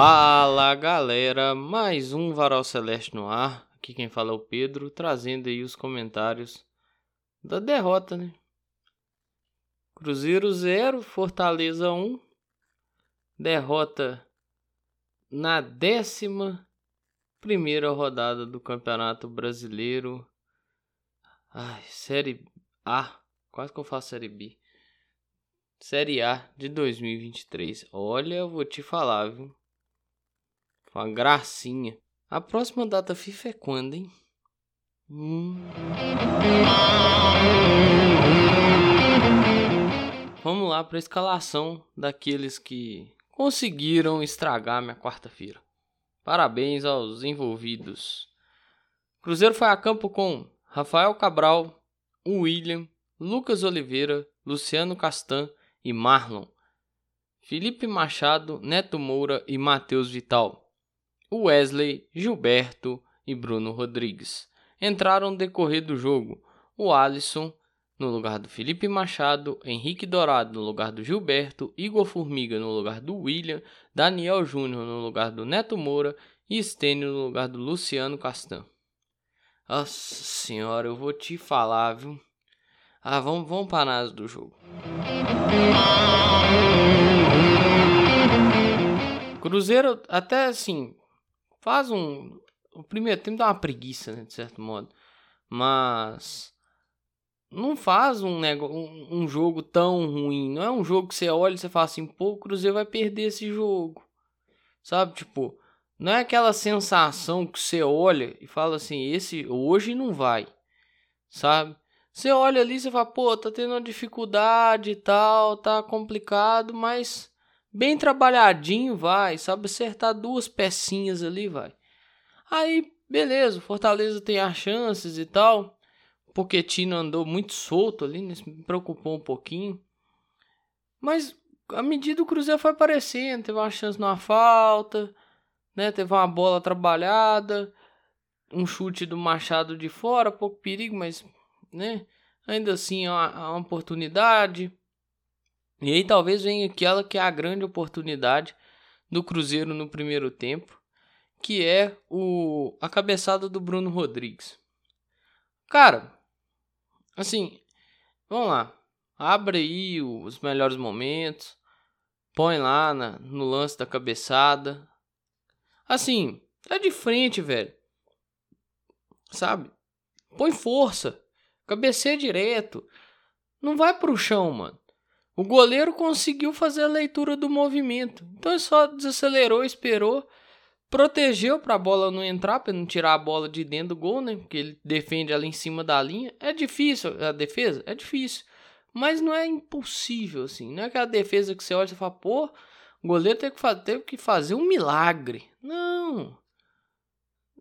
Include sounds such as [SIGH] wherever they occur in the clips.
Fala galera, mais um Varal Celeste no ar. Aqui quem fala é o Pedro, trazendo aí os comentários da derrota, né? Cruzeiro 0, Fortaleza 1. Derrota na décima primeira rodada do Campeonato Brasileiro. Ai, Série A. Quase que eu faço Série B. Série A de 2023. Olha, eu vou te falar, viu? Foi uma gracinha. A próxima data FIFA é quando, hein? Hum. Vamos lá para a escalação daqueles que conseguiram estragar minha quarta-feira. Parabéns aos envolvidos. Cruzeiro foi a campo com Rafael Cabral, William, Lucas Oliveira, Luciano Castan e Marlon. Felipe Machado, Neto Moura e Matheus Vital. Wesley, Gilberto e Bruno Rodrigues. Entraram no decorrer do jogo o Alisson no lugar do Felipe Machado, Henrique Dourado no lugar do Gilberto, Igor Formiga no lugar do William, Daniel Júnior no lugar do Neto Moura e Stênio no lugar do Luciano Castan. Nossa senhora, eu vou te falar, viu? Ah, vamos, vamos para análise do jogo. Cruzeiro até assim faz um o primeiro tempo dá uma preguiça, né, de certo modo. Mas não faz um, um, um jogo tão ruim. Não é um jogo que você olha e você fala assim, pô, o Cruzeiro vai perder esse jogo. Sabe, tipo, não é aquela sensação que você olha e fala assim, esse hoje não vai. Sabe? Você olha ali e você fala, pô, tá tendo uma dificuldade e tal, tá complicado, mas bem trabalhadinho vai, sabe? Acertar duas pecinhas ali vai. Aí, beleza, Fortaleza tem as chances e tal. Pochettino andou muito solto ali, né? me preocupou um pouquinho. Mas à medida o Cruzeiro foi aparecendo, teve uma chance numa falta, né? Teve uma bola trabalhada, um chute do Machado de fora, pouco perigo, mas, né? Ainda assim, é uma, uma oportunidade. E aí talvez venha aquela que é a grande oportunidade do Cruzeiro no primeiro tempo, que é o a cabeçada do Bruno Rodrigues. Cara, Assim, vamos lá. Abre aí os melhores momentos. Põe lá na, no lance da cabeçada. Assim, é de frente, velho. Sabe? Põe força. Cabeceia direto. Não vai pro chão, mano. O goleiro conseguiu fazer a leitura do movimento. Então ele só desacelerou, esperou protegeu para a bola não entrar, para não tirar a bola de dentro do gol, né? Porque ele defende ali em cima da linha. É difícil a defesa, é difícil, mas não é impossível assim. Não é aquela defesa que você olha e fala, pô, o goleiro teve que, fazer, teve que fazer um milagre. Não,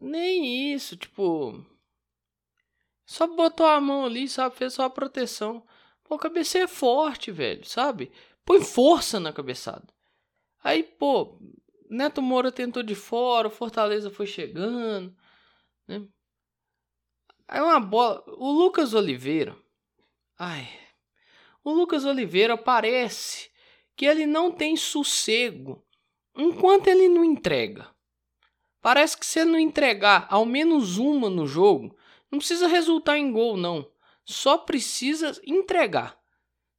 nem isso, tipo, só botou a mão ali, sabe? Fez só a proteção. Pô, a cabeça é forte, velho, sabe? Põe força na cabeçada. Aí, pô, Neto Moura tentou de fora, o Fortaleza foi chegando. Né? Aí uma bola. O Lucas Oliveira. Ai. O Lucas Oliveira parece que ele não tem sossego enquanto ele não entrega. Parece que se ele não entregar ao menos uma no jogo, não precisa resultar em gol, não. Só precisa entregar.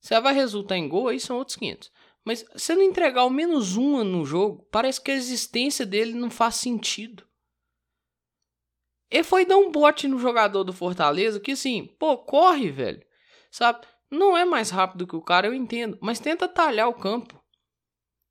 Se vai resultar em gol, aí são outros 500. Mas se não entregar ao menos uma no jogo, parece que a existência dele não faz sentido. Ele foi dar um bote no jogador do Fortaleza que assim, pô, corre, velho. Sabe? Não é mais rápido que o cara, eu entendo. Mas tenta talhar o campo.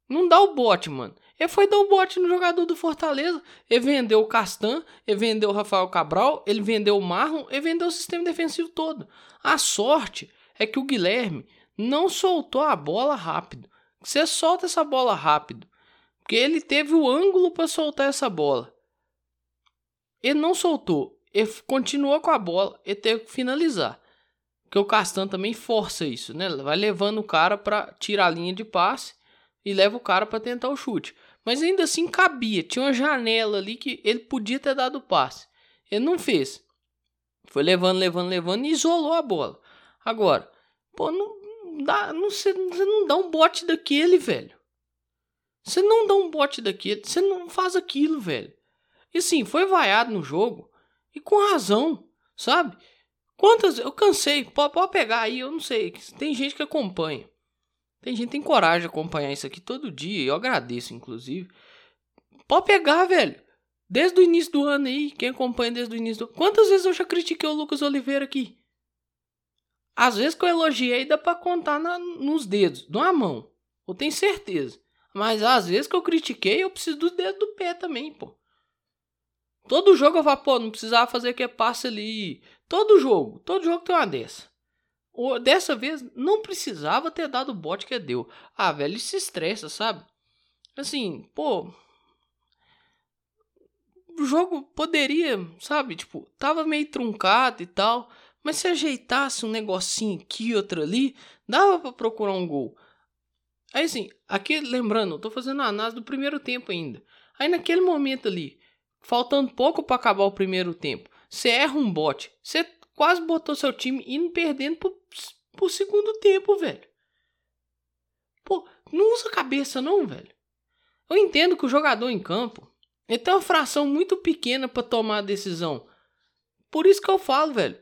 Não dá o bote, mano. Ele foi dar o bote no jogador do Fortaleza. Ele vendeu o Castan, ele vendeu o Rafael Cabral, ele vendeu o Marlon, ele vendeu o sistema defensivo todo. A sorte é que o Guilherme não soltou a bola rápido. Você solta essa bola rápido. Porque ele teve o ângulo para soltar essa bola. Ele não soltou. Ele continuou com a bola. Ele teve que finalizar. Porque o Castan também força isso, né? Vai levando o cara para tirar a linha de passe e leva o cara para tentar o chute. Mas ainda assim cabia. Tinha uma janela ali que ele podia ter dado passe. Ele não fez. Foi levando, levando, levando e isolou a bola. Agora, pô, não, dá, não, você, você não dá um bote daquele, velho. Você não dá um bote daquele, você não faz aquilo, velho. E sim, foi vaiado no jogo. E com razão, sabe? Quantas. Eu cansei. Pode, pode pegar aí, eu não sei. Tem gente que acompanha. Tem gente que tem coragem de acompanhar isso aqui todo dia. Eu agradeço, inclusive. Pode pegar, velho. Desde o início do ano aí. Quem acompanha desde o início do Quantas vezes eu já critiquei o Lucas Oliveira aqui? Às vezes que eu elogiei dá pra contar na, nos dedos, numa mão. Eu tenho certeza. Mas às vezes que eu critiquei, eu preciso dos dedos do pé também, pô. Todo jogo eu falo, pô, não precisava fazer que passe ali. Todo jogo, todo jogo tem uma dessa. Dessa vez não precisava ter dado o bote que deu. Ah, velho, se estressa, sabe? Assim, pô. O jogo poderia, sabe? Tipo, tava meio truncado e tal. Mas se ajeitasse um negocinho aqui, outro ali, dava para procurar um gol. Aí assim, aqui lembrando, eu tô fazendo a análise do primeiro tempo ainda. Aí naquele momento ali, faltando pouco para acabar o primeiro tempo, você erra um bote, você quase botou seu time indo perdendo pro, pro segundo tempo, velho. Pô, não usa cabeça não, velho. Eu entendo que o jogador em campo ele tem uma fração muito pequena para tomar a decisão. Por isso que eu falo, velho.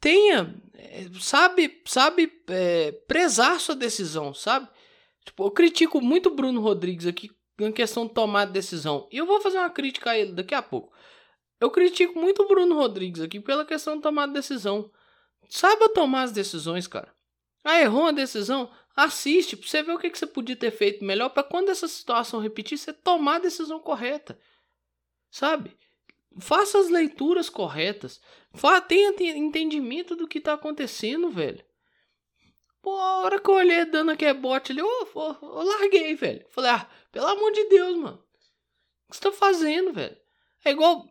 Tenha, é, sabe, sabe é, prezar sua decisão, sabe? Tipo, eu critico muito o Bruno Rodrigues aqui em questão de tomar decisão. E eu vou fazer uma crítica a ele daqui a pouco. Eu critico muito o Bruno Rodrigues aqui pela questão de tomar decisão. Saiba tomar as decisões, cara. Ah, errou uma decisão? Assiste pra você ver o que, que você podia ter feito melhor para quando essa situação repetir, você tomar a decisão correta. Sabe? Faça as leituras corretas. Tenha entendimento do que tá acontecendo, velho. Pô, a hora que eu olhei dando aquele bote ali, eu, eu, eu larguei, velho. Falei, ah, pelo amor de Deus, mano. O que você tá fazendo, velho? É igual.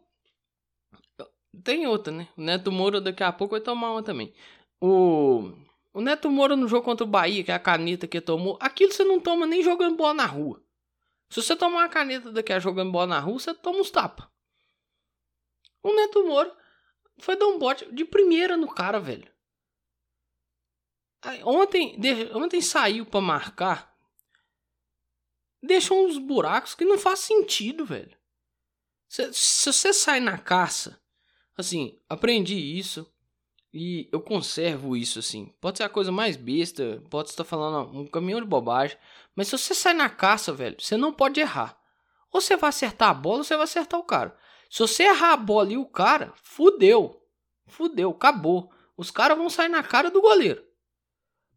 Tem outra, né? O Neto Moura daqui a pouco vai tomar uma também. O. O Neto Moura no jogo contra o Bahia, que é a caneta que tomou, aquilo você não toma nem jogando bola na rua. Se você tomar uma caneta daqui a jogando bola na rua, você toma uns tapas. O Neto Moura foi dar um bote de primeira no cara, velho. Ontem, ontem saiu para marcar. Deixou uns buracos que não faz sentido, velho. Se, se você sai na caça, assim, aprendi isso e eu conservo isso, assim. Pode ser a coisa mais besta, pode estar falando um caminhão de bobagem, mas se você sai na caça, velho, você não pode errar. Ou você vai acertar a bola ou você vai acertar o cara. Se você errar a bola e o cara, fudeu. Fudeu, acabou. Os caras vão sair na cara do goleiro.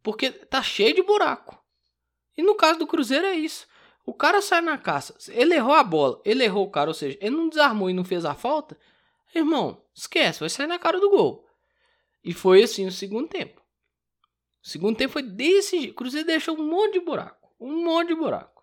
Porque tá cheio de buraco. E no caso do Cruzeiro é isso. O cara sai na caça, ele errou a bola, ele errou o cara, ou seja, ele não desarmou e não fez a falta. Irmão, esquece, vai sair na cara do gol. E foi assim no segundo tempo. O segundo tempo foi desse jeito. O Cruzeiro deixou um monte de buraco. Um monte de buraco.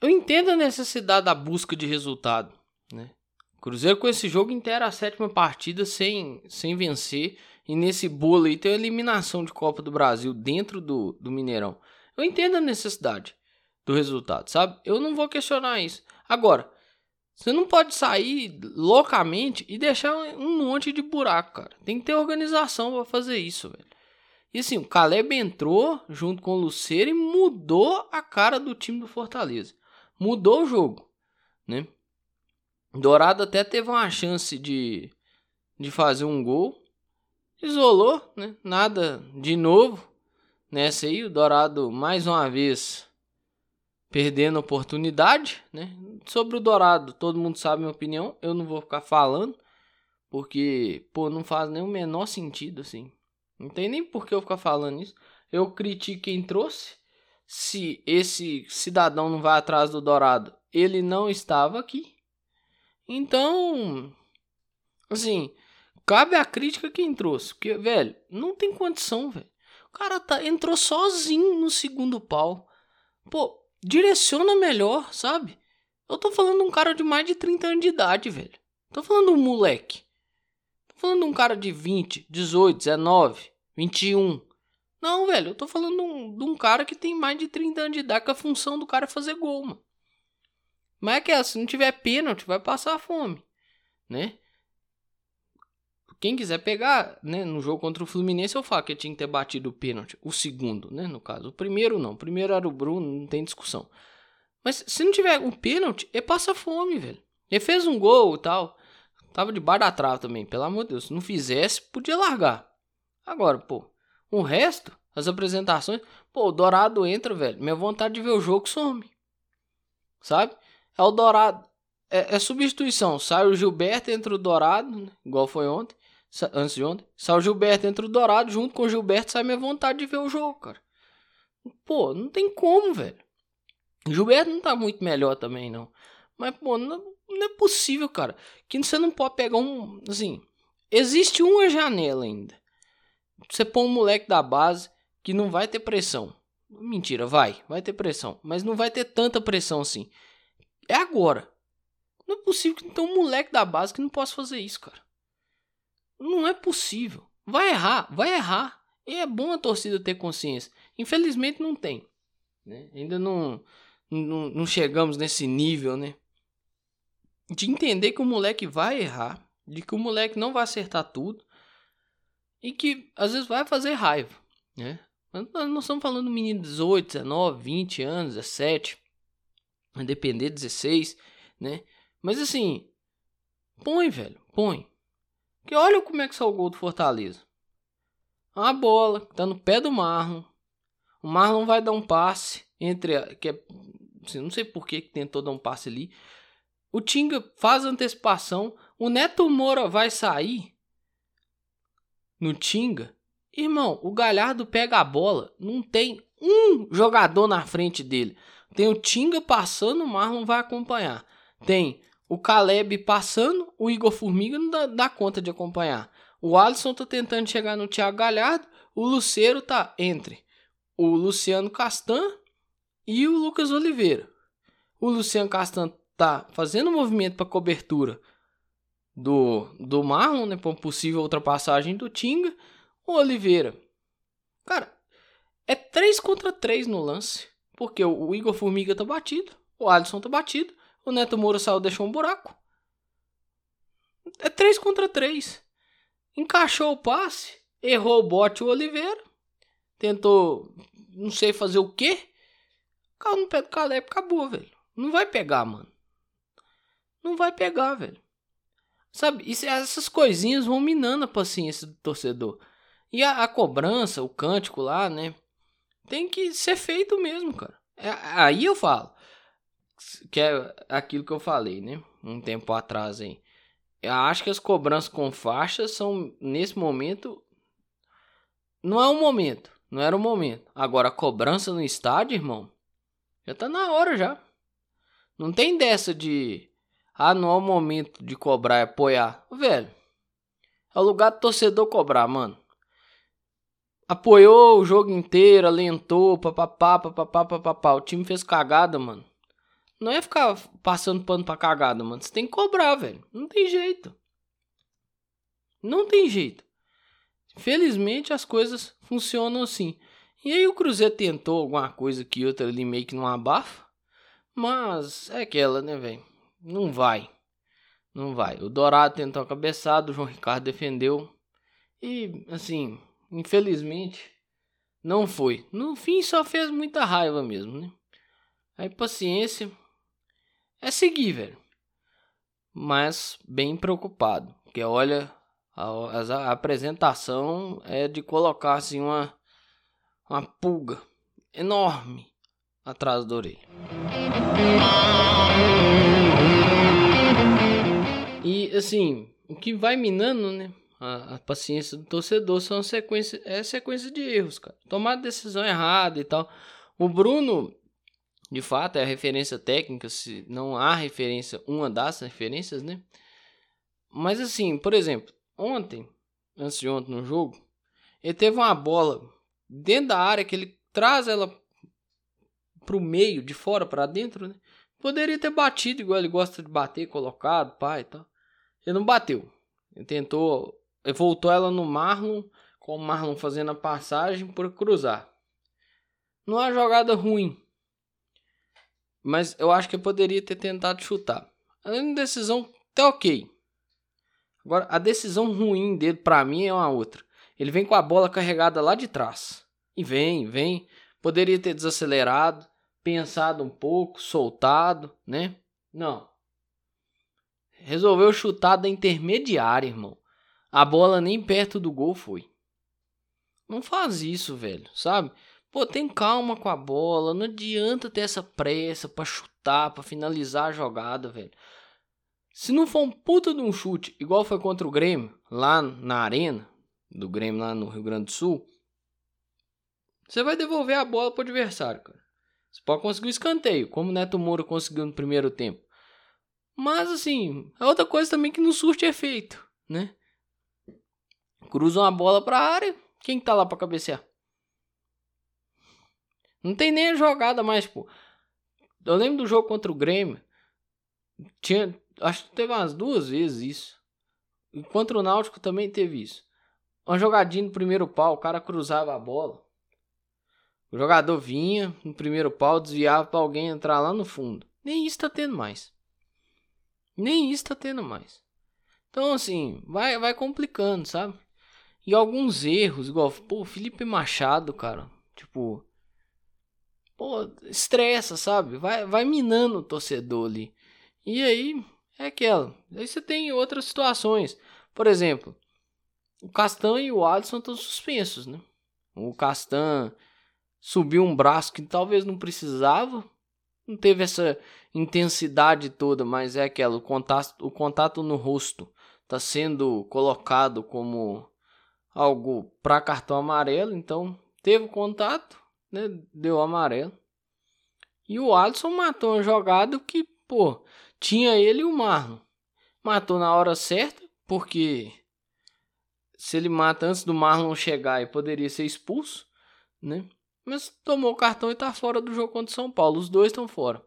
Eu entendo a necessidade da busca de resultado. Né? O Cruzeiro com esse jogo inteiro a sétima partida sem, sem vencer. E nesse bolo aí tem a eliminação de Copa do Brasil dentro do, do Mineirão. Eu entendo a necessidade do resultado, sabe? Eu não vou questionar isso. Agora, você não pode sair loucamente e deixar um monte de buraco, cara. Tem que ter organização para fazer isso, velho. E assim, o Caleb entrou junto com o Luceiro e mudou a cara do time do Fortaleza. Mudou o jogo, né? Dourado até teve uma chance de, de fazer um gol, isolou, né? Nada de novo nessa aí. O Dourado mais uma vez perdendo oportunidade, né? Sobre o Dourado, todo mundo sabe a minha opinião. Eu não vou ficar falando porque, pô, não faz nem o menor sentido assim. Não tem nem por que eu ficar falando isso. Eu critico quem trouxe. Se esse cidadão não vai atrás do Dourado, ele não estava aqui. Então, assim, Cabe a crítica quem trouxe. Porque, velho, não tem condição, velho. O cara tá, entrou sozinho no segundo pau. Pô, direciona melhor, sabe? Eu tô falando de um cara de mais de 30 anos de idade, velho. Tô falando um moleque. Tô falando de um cara de 20, 18, 19, 21. Não, velho, eu tô falando de um, de um cara que tem mais de 30 anos de idade, que a função do cara é fazer gol, mano. Mas é que é, se não tiver pênalti, vai passar fome, né? Quem quiser pegar, né, no jogo contra o Fluminense, eu falo que tinha que ter batido o pênalti. O segundo, né, no caso. O primeiro não. O primeiro era o Bruno, não tem discussão. Mas se não tiver o pênalti, ele passa fome, velho. Ele fez um gol e tal. Tava debaixo da trave também, pelo amor de Deus. Se não fizesse, podia largar. Agora, pô, o resto, as apresentações, pô, o Dourado entra, velho. Minha vontade de ver o jogo some. Sabe? É o Dourado. É, é substituição. Sai o Gilberto, entra o Dourado, né? igual foi ontem. Antes de ontem. Sai o Gilberto, entra o Dourado. Junto com o Gilberto, sai minha vontade de ver o jogo, cara. Pô, não tem como, velho. O Gilberto não tá muito melhor também, não. Mas, pô, não, não é possível, cara. Que você não pode pegar um. Assim, existe uma janela ainda. Você põe um moleque da base que não vai ter pressão. Mentira, vai, vai ter pressão. Mas não vai ter tanta pressão assim. É agora. Não é possível que tem um moleque da base que não possa fazer isso, cara. Não é possível. Vai errar, vai errar. E é bom a torcida ter consciência. Infelizmente não tem. Né? Ainda não, não, não chegamos nesse nível, né? De entender que o moleque vai errar. De que o moleque não vai acertar tudo. E que às vezes vai fazer raiva. Né? Nós estamos falando menino de 18, 19, 20 anos, 17. Vai depender, 16, né? Mas assim, põe, velho, põe. Que olha como é que saiu o gol do Fortaleza. Uma bola que tá no pé do Marlon. O Marlon vai dar um passe entre que é, assim, não sei por que tentou dar um passe ali. O Tinga faz antecipação, o Neto Moura vai sair no Tinga. Irmão, o Galhardo pega a bola, não tem um jogador na frente dele. Tem o Tinga passando, o Marlon vai acompanhar. Tem o Caleb passando, o Igor Formiga não dá, dá conta de acompanhar. O Alisson tá tentando chegar no Thiago Galhardo, o Luceiro tá entre o Luciano Castan e o Lucas Oliveira. O Luciano Castan tá fazendo movimento para cobertura do, do Marlon, né, para possível ultrapassagem do Tinga. O Oliveira, cara, é 3 contra 3 no lance, porque o Igor Formiga tá batido, o Alisson tá batido o Neto Moura saiu, deixou um buraco. É 3 contra 3. Encaixou o passe. Errou o bote o Oliveira. Tentou, não sei fazer o quê. Caiu no pé do Caleb, acabou, velho. Não vai pegar, mano. Não vai pegar, velho. Sabe, isso, essas coisinhas vão minando a paciência do torcedor. E a, a, cobrança, o cântico lá, né? Tem que ser feito mesmo, cara. É, aí eu falo que é aquilo que eu falei, né? Um tempo atrás aí. Eu acho que as cobranças com faixas são, nesse momento, não é o momento. Não era o momento. Agora, a cobrança no estádio, irmão, já tá na hora já. Não tem dessa de. Ah, não é o momento de cobrar e apoiar. Velho, é o lugar do torcedor cobrar, mano. Apoiou o jogo inteiro, alentou, papapá, papapá, papapá. O time fez cagada, mano. Não é ficar passando pano pra cagada, mano. Você tem que cobrar, velho. Não tem jeito. Não tem jeito. Felizmente as coisas funcionam assim. E aí o Cruzeiro tentou alguma coisa que outra ali meio que não abafa. Mas é aquela, né, velho? Não vai. Não vai. O Dourado tentou a cabeçada, o João Ricardo defendeu. E, assim, infelizmente, não foi. No fim só fez muita raiva mesmo, né? Aí paciência, é seguir, velho. Mas bem preocupado. Porque olha, a, a, apresentação é de colocar assim uma, uma pulga enorme atrás da orelha. E assim, o que vai minando, né? A, a, paciência do torcedor são sequência, é sequência de erros, cara. Tomar decisão errada e tal. O Bruno, de fato é a referência técnica, se não há referência, uma das referências, né? Mas assim, por exemplo, ontem, antes de ontem no jogo, ele teve uma bola dentro da área que ele traz ela pro meio, de fora para dentro, né? Poderia ter batido igual ele gosta de bater, colocado, pai e tal. Ele não bateu. Ele tentou, ele voltou ela no Marlon, com o Marlon fazendo a passagem por cruzar. Não é jogada ruim, mas eu acho que eu poderia ter tentado chutar. A decisão tá ok. Agora, a decisão ruim dele, para mim, é uma outra. Ele vem com a bola carregada lá de trás. E vem, vem. Poderia ter desacelerado, pensado um pouco, soltado, né? Não. Resolveu chutar da intermediária, irmão. A bola nem perto do gol foi. Não faz isso, velho, sabe? Pô, tem calma com a bola, não adianta ter essa pressa para chutar, para finalizar a jogada, velho. Se não for um puta de um chute, igual foi contra o Grêmio, lá na arena do Grêmio lá no Rio Grande do Sul, você vai devolver a bola pro adversário, cara. Você pode conseguir o escanteio, como o Neto Moura conseguiu no primeiro tempo. Mas assim, é outra coisa também que não surte efeito, né? Cruzam a bola pra área, quem tá lá pra cabecear? Não tem nem a jogada mais, pô. Eu lembro do jogo contra o Grêmio. Tinha, acho que teve umas duas vezes isso. E contra o Náutico também teve isso. Uma jogadinha no primeiro pau, o cara cruzava a bola. O jogador vinha no primeiro pau, desviava para alguém entrar lá no fundo. Nem isso tá tendo mais. Nem isso tá tendo mais. Então, assim, vai, vai complicando, sabe? E alguns erros, igual, pô, Felipe Machado, cara. Tipo, pô, estressa, sabe? Vai, vai minando o torcedor ali. E aí, é aquela. Aí você tem outras situações. Por exemplo, o Castan e o Alisson estão suspensos, né? O Castan subiu um braço que talvez não precisava, não teve essa intensidade toda, mas é aquela, o contato, o contato no rosto está sendo colocado como algo para cartão amarelo, então teve contato, né, deu amarelo. E o Alisson matou uma jogada que, pô, tinha ele e o Marlon. Matou na hora certa, porque se ele mata antes do Marlon chegar, ele poderia ser expulso, né? Mas tomou o cartão e tá fora do jogo contra o São Paulo. Os dois estão fora.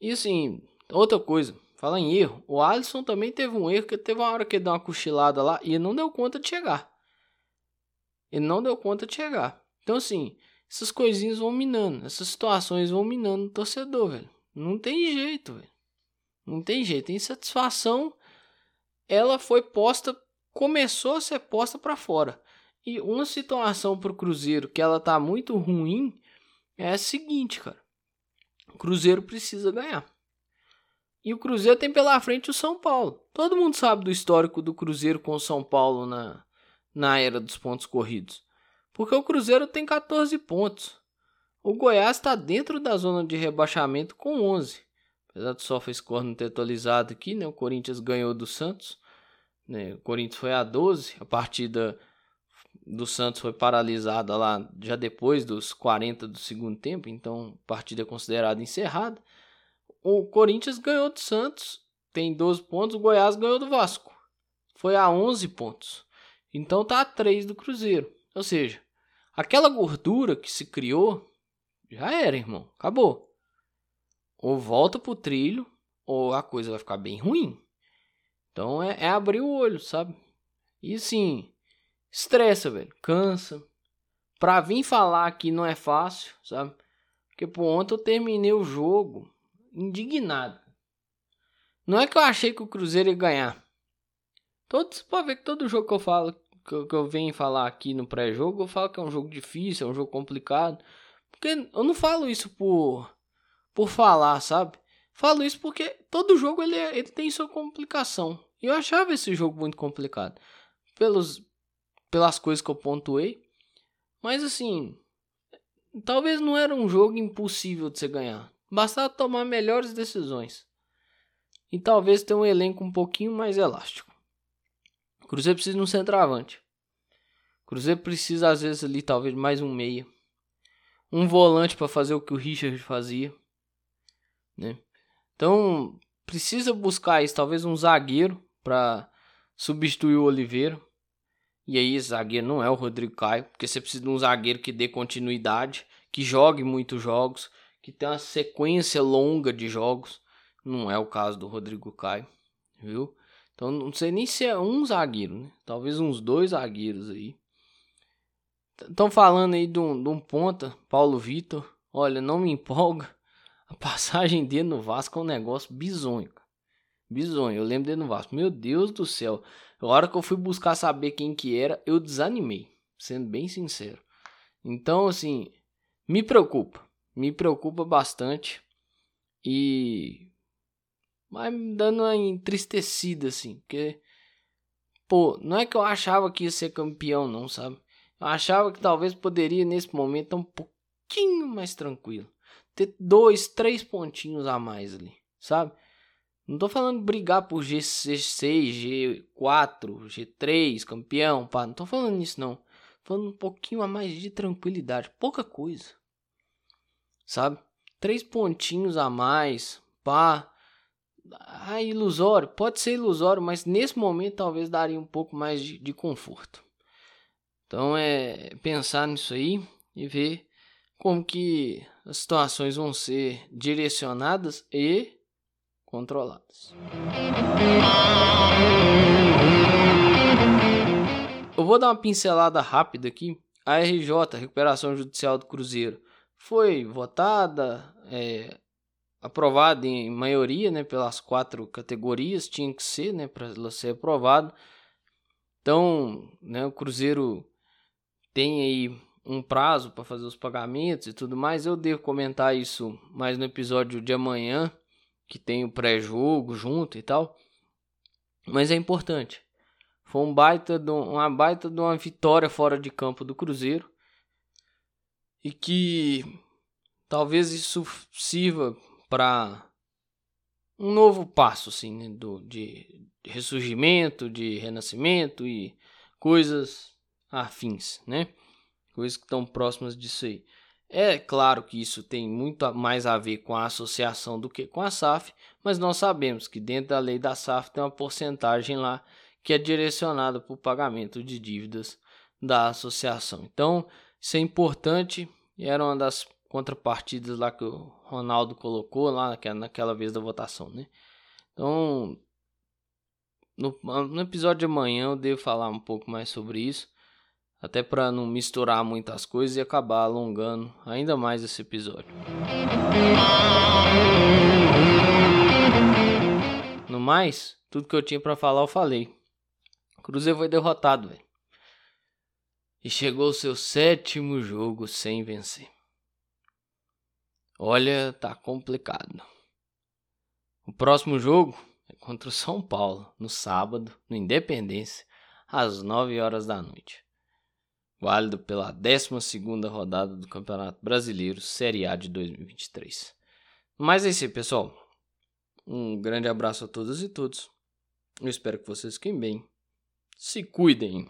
E assim, outra coisa, falar em erro, o Alisson também teve um erro que teve uma hora que ele deu uma cochilada lá e ele não deu conta de chegar. Ele não deu conta de chegar. Então assim, essas coisinhas vão minando, essas situações vão minando o torcedor, velho. Não tem jeito, velho. Não tem jeito. A insatisfação, ela foi posta, começou a ser posta para fora. E uma situação para o Cruzeiro que ela tá muito ruim é a seguinte, cara. O Cruzeiro precisa ganhar. E o Cruzeiro tem pela frente o São Paulo. Todo mundo sabe do histórico do Cruzeiro com o São Paulo na, na era dos pontos corridos. Porque o Cruzeiro tem 14 pontos. O Goiás está dentro da zona de rebaixamento com 11. Apesar do SofaScore não ter atualizado aqui, né? O Corinthians ganhou do Santos. Né? O Corinthians foi a 12. A partida do Santos foi paralisada lá já depois dos 40 do segundo tempo, então partida é considerada encerrada. O Corinthians ganhou do Santos, tem 12 pontos, o Goiás ganhou do Vasco. Foi a 11 pontos. Então tá a 3 do Cruzeiro. Ou seja, aquela gordura que se criou já era, irmão. Acabou. Ou volta pro trilho, ou a coisa vai ficar bem ruim. Então é, é abrir o olho, sabe? E assim, estressa, velho. Cansa. Pra vir falar aqui não é fácil, sabe? Porque, pô, ontem eu terminei o jogo indignado. Não é que eu achei que o Cruzeiro ia ganhar. Todos, pode ver que todo jogo que eu falo, que eu, que eu venho falar aqui no pré-jogo, eu falo que é um jogo difícil, é um jogo complicado. Porque eu não falo isso por, por falar, sabe? Falo isso porque todo jogo ele, ele tem sua complicação. E eu achava esse jogo muito complicado. Pelos, pelas coisas que eu pontuei. Mas assim, talvez não era um jogo impossível de você ganhar. Bastava tomar melhores decisões. E talvez ter um elenco um pouquinho mais elástico. Cruzeiro precisa de um centroavante. Cruzeiro precisa às vezes ali talvez mais um meia. Um volante para fazer o que o Richard fazia, né? Então, precisa buscar isso, talvez um zagueiro para substituir o Oliveira. E aí, zagueiro não é o Rodrigo Caio, porque você precisa de um zagueiro que dê continuidade, que jogue muitos jogos, que tenha uma sequência longa de jogos. Não é o caso do Rodrigo Caio, viu? Então não sei nem se é um zagueiro, né? Talvez uns dois zagueiros aí. Estão falando aí de um, de um ponta, Paulo Vitor. Olha, não me [LAUGHS] empolga. A passagem dele no Vasco é um negócio bizonho. Bizonho. Eu lembro dele no Vasco. Meu Deus do céu. A hora que eu fui buscar saber quem que era, eu desanimei. Sendo bem sincero. Então, assim, me preocupa. Me preocupa bastante. E. Vai me dando uma entristecida, assim. Porque. Pô, não é que eu achava que ia ser campeão, não, sabe? Eu achava que talvez poderia, nesse momento, estar um pouquinho mais tranquilo. Ter dois, três pontinhos a mais ali, sabe? Não tô falando brigar por G6, G4, G3, campeão, pá. Não tô falando nisso, não. Tô falando um pouquinho a mais de tranquilidade. Pouca coisa. Sabe? Três pontinhos a mais, pá. Ah, ilusório. Pode ser ilusório, mas nesse momento talvez daria um pouco mais de, de conforto. Então é pensar nisso aí e ver como que as situações vão ser direcionadas e controladas. Eu vou dar uma pincelada rápida aqui. A RJ, Recuperação Judicial do Cruzeiro, foi votada, é, aprovada em maioria, né, pelas quatro categorias, tinha que ser, né, para ser aprovada. Então, né, o Cruzeiro tem aí um prazo para fazer os pagamentos e tudo mais. Eu devo comentar isso mais no episódio de amanhã, que tem o pré-jogo junto e tal. Mas é importante. Foi um baita de uma baita de uma vitória fora de campo do Cruzeiro. E que talvez isso sirva para um novo passo assim, do, de, ressurgimento, de renascimento e coisas afins, né? Coisas que estão próximas disso aí. É claro que isso tem muito mais a ver com a associação do que com a SAF, mas nós sabemos que dentro da lei da SAF tem uma porcentagem lá que é direcionada para o pagamento de dívidas da associação. Então, isso é importante era uma das contrapartidas lá que o Ronaldo colocou lá naquela, naquela vez da votação, né? Então, no, no episódio de amanhã eu devo falar um pouco mais sobre isso. Até para não misturar muitas coisas e acabar alongando ainda mais esse episódio. No mais, tudo que eu tinha para falar eu falei. Cruzeiro foi derrotado, velho. E chegou o seu sétimo jogo sem vencer. Olha, tá complicado. O próximo jogo é contra o São Paulo, no sábado, no Independência, às 9 horas da noite válido pela 12 rodada do Campeonato Brasileiro Série A de 2023. Mas é isso aí, pessoal. Um grande abraço a todas e todos. Eu espero que vocês fiquem bem. Se cuidem.